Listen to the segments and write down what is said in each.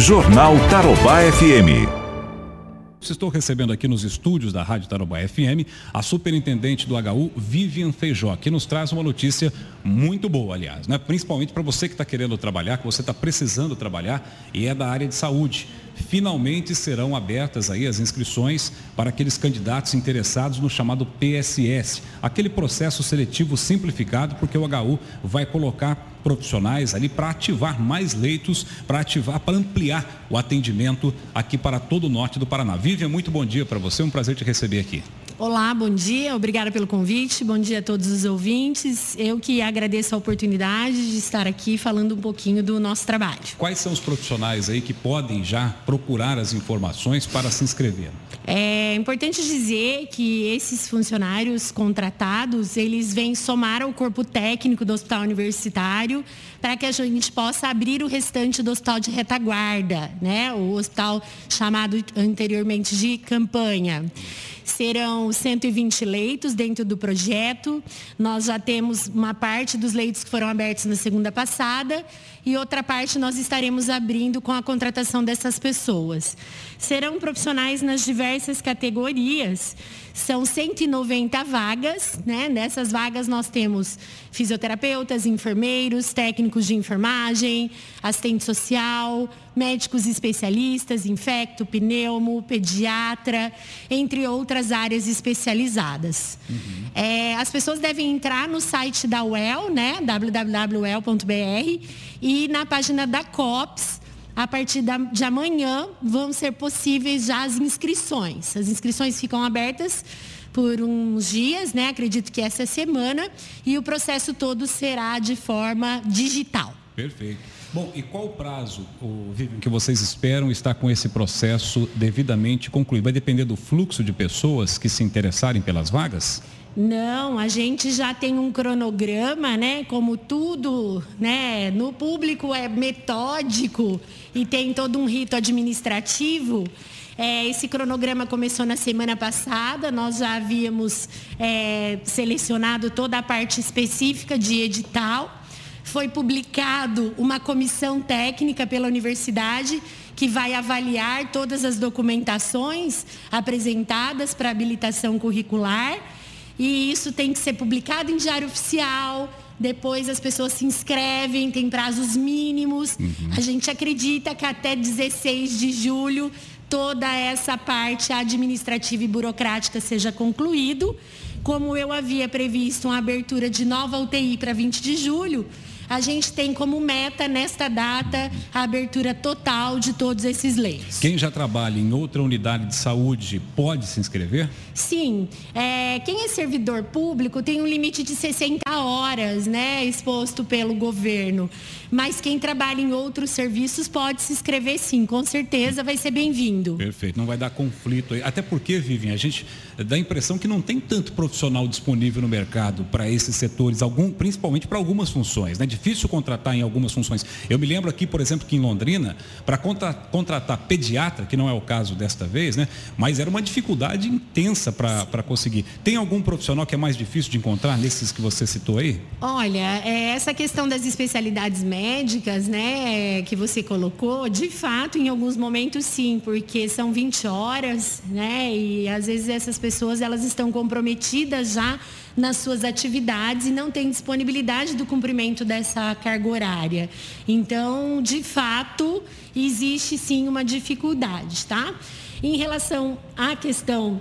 Jornal Tarobá FM. Estou recebendo aqui nos estúdios da Rádio Tarobá FM a superintendente do HU, Vivian Feijó, que nos traz uma notícia muito boa, aliás, né? principalmente para você que está querendo trabalhar, que você está precisando trabalhar e é da área de saúde. Finalmente serão abertas aí as inscrições para aqueles candidatos interessados no chamado PSS, aquele processo seletivo simplificado, porque o HU vai colocar profissionais ali para ativar mais leitos, para ativar, para ampliar o atendimento aqui para todo o norte do Paraná. Vivian, muito bom dia para você, um prazer te receber aqui. Olá, bom dia, obrigada pelo convite, bom dia a todos os ouvintes. Eu que agradeço a oportunidade de estar aqui falando um pouquinho do nosso trabalho. Quais são os profissionais aí que podem já procurar as informações para se inscrever? É importante dizer que esses funcionários contratados, eles vêm somar ao corpo técnico do hospital universitário para que a gente possa abrir o restante do hospital de retaguarda, né? O hospital chamado anteriormente de campanha. Serão 120 leitos dentro do projeto. Nós já temos uma parte dos leitos que foram abertos na segunda passada e outra parte nós estaremos abrindo com a contratação dessas pessoas. Serão profissionais nas diversas categorias. São 190 vagas, né? Nessas vagas nós temos fisioterapeutas, enfermeiros, técnicos de enfermagem, assistente social, médicos especialistas, infecto, pneumo, pediatra, entre outras áreas especializadas. Uhum. É, as pessoas devem entrar no site da UEL, né? www.well.br e na página da COPS a partir de amanhã vão ser possíveis já as inscrições. As inscrições ficam abertas por uns dias, né? Acredito que essa semana, e o processo todo será de forma digital. Perfeito. Bom, e qual o prazo o, que vocês esperam estar com esse processo devidamente concluído? Vai depender do fluxo de pessoas que se interessarem pelas vagas? Não, a gente já tem um cronograma, né? Como tudo, né? No público é metódico e tem todo um rito administrativo. É, esse cronograma começou na semana passada, nós já havíamos é, selecionado toda a parte específica de edital. Foi publicado uma comissão técnica pela universidade que vai avaliar todas as documentações apresentadas para habilitação curricular e isso tem que ser publicado em diário oficial. Depois as pessoas se inscrevem, tem prazos mínimos. Uhum. A gente acredita que até 16 de julho toda essa parte administrativa e burocrática seja concluído. Como eu havia previsto uma abertura de nova UTI para 20 de julho, a gente tem como meta nesta data a abertura total de todos esses leitos. Quem já trabalha em outra unidade de saúde pode se inscrever? Sim. É, quem é servidor público tem um limite de 60 horas, né, exposto pelo governo. Mas quem trabalha em outros serviços pode se inscrever sim, com certeza vai ser bem-vindo. Perfeito, não vai dar conflito aí. Até porque, Vivian, a gente dá a impressão que não tem tanto profissional disponível no mercado para esses setores, algum, principalmente para algumas funções, né? Difícil contratar em algumas funções. Eu me lembro aqui, por exemplo, que em Londrina, para contra, contratar pediatra, que não é o caso desta vez, né? Mas era uma dificuldade intensa para conseguir. Tem algum profissional que é mais difícil de encontrar nesses que você citou aí? Olha, é, essa questão das especialidades médicas médicas, né, que você colocou, de fato, em alguns momentos sim, porque são 20 horas, né, e às vezes essas pessoas elas estão comprometidas já nas suas atividades e não têm disponibilidade do cumprimento dessa carga horária. Então, de fato, existe sim uma dificuldade, tá? Em relação à questão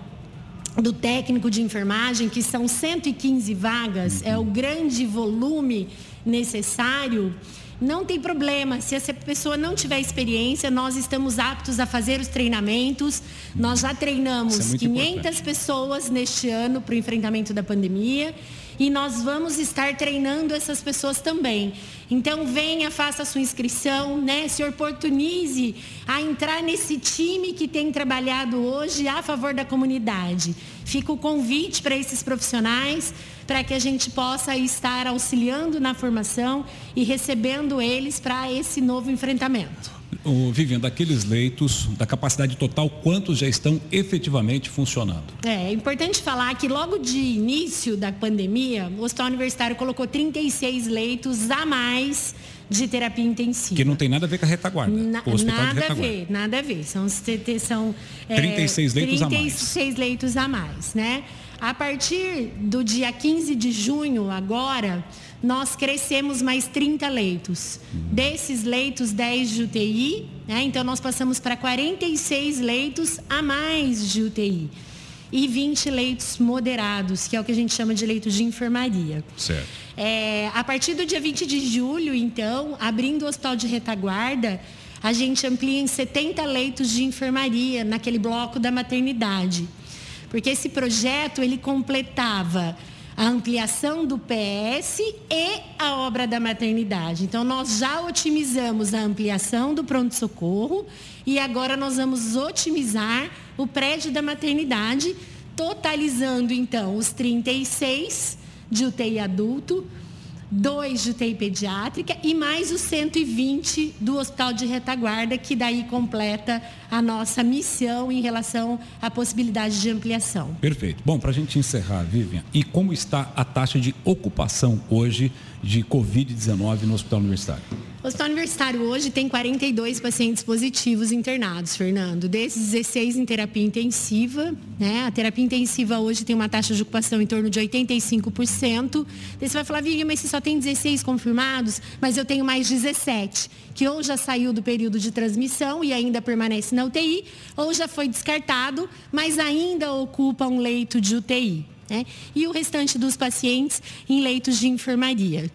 do técnico de enfermagem, que são 115 vagas, é o grande volume necessário. Não tem problema, se essa pessoa não tiver experiência, nós estamos aptos a fazer os treinamentos. Nós já treinamos é 500 importante. pessoas neste ano para o enfrentamento da pandemia e nós vamos estar treinando essas pessoas também. Então venha, faça a sua inscrição, né? Se oportunize a entrar nesse time que tem trabalhado hoje a favor da comunidade. Fica o convite para esses profissionais para que a gente possa estar auxiliando na formação e recebendo eles para esse novo enfrentamento. O Vivian, daqueles leitos, da capacidade total, quantos já estão efetivamente funcionando? É, é importante falar que logo de início da pandemia, o Hospital Universitário colocou 36 leitos a mais de terapia intensiva. Que não tem nada a ver com a retaguarda. Na, nada a ver, nada a ver. São, são é, 36 leitos 36 a mais. 36 leitos a mais, né? A partir do dia 15 de junho, agora, nós crescemos mais 30 leitos. Desses leitos, 10 de UTI, né? então nós passamos para 46 leitos a mais de UTI. E 20 leitos moderados, que é o que a gente chama de leitos de enfermaria. Certo. É, a partir do dia 20 de julho, então, abrindo o hospital de retaguarda, a gente amplia em 70 leitos de enfermaria naquele bloco da maternidade. Porque esse projeto, ele completava a ampliação do PS e a obra da maternidade. Então, nós já otimizamos a ampliação do pronto-socorro e agora nós vamos otimizar o prédio da maternidade, totalizando, então, os 36 de UTI adulto, dois de UTI pediátrica e mais os 120 do Hospital de Retaguarda, que daí completa a nossa missão em relação à possibilidade de ampliação. Perfeito. Bom, para a gente encerrar, Vivian, e como está a taxa de ocupação hoje de Covid-19 no Hospital Universitário? O Hospital Universitário hoje tem 42 pacientes positivos internados, Fernando. Desses 16 em terapia intensiva. Né? A terapia intensiva hoje tem uma taxa de ocupação em torno de 85%. Daí você vai falar, Vivian, mas você só tem 16 confirmados, mas eu tenho mais 17, que ou já saiu do período de transmissão e ainda permanece na UTI, ou já foi descartado, mas ainda ocupa um leito de UTI. Né? E o restante dos pacientes em leitos de enfermaria.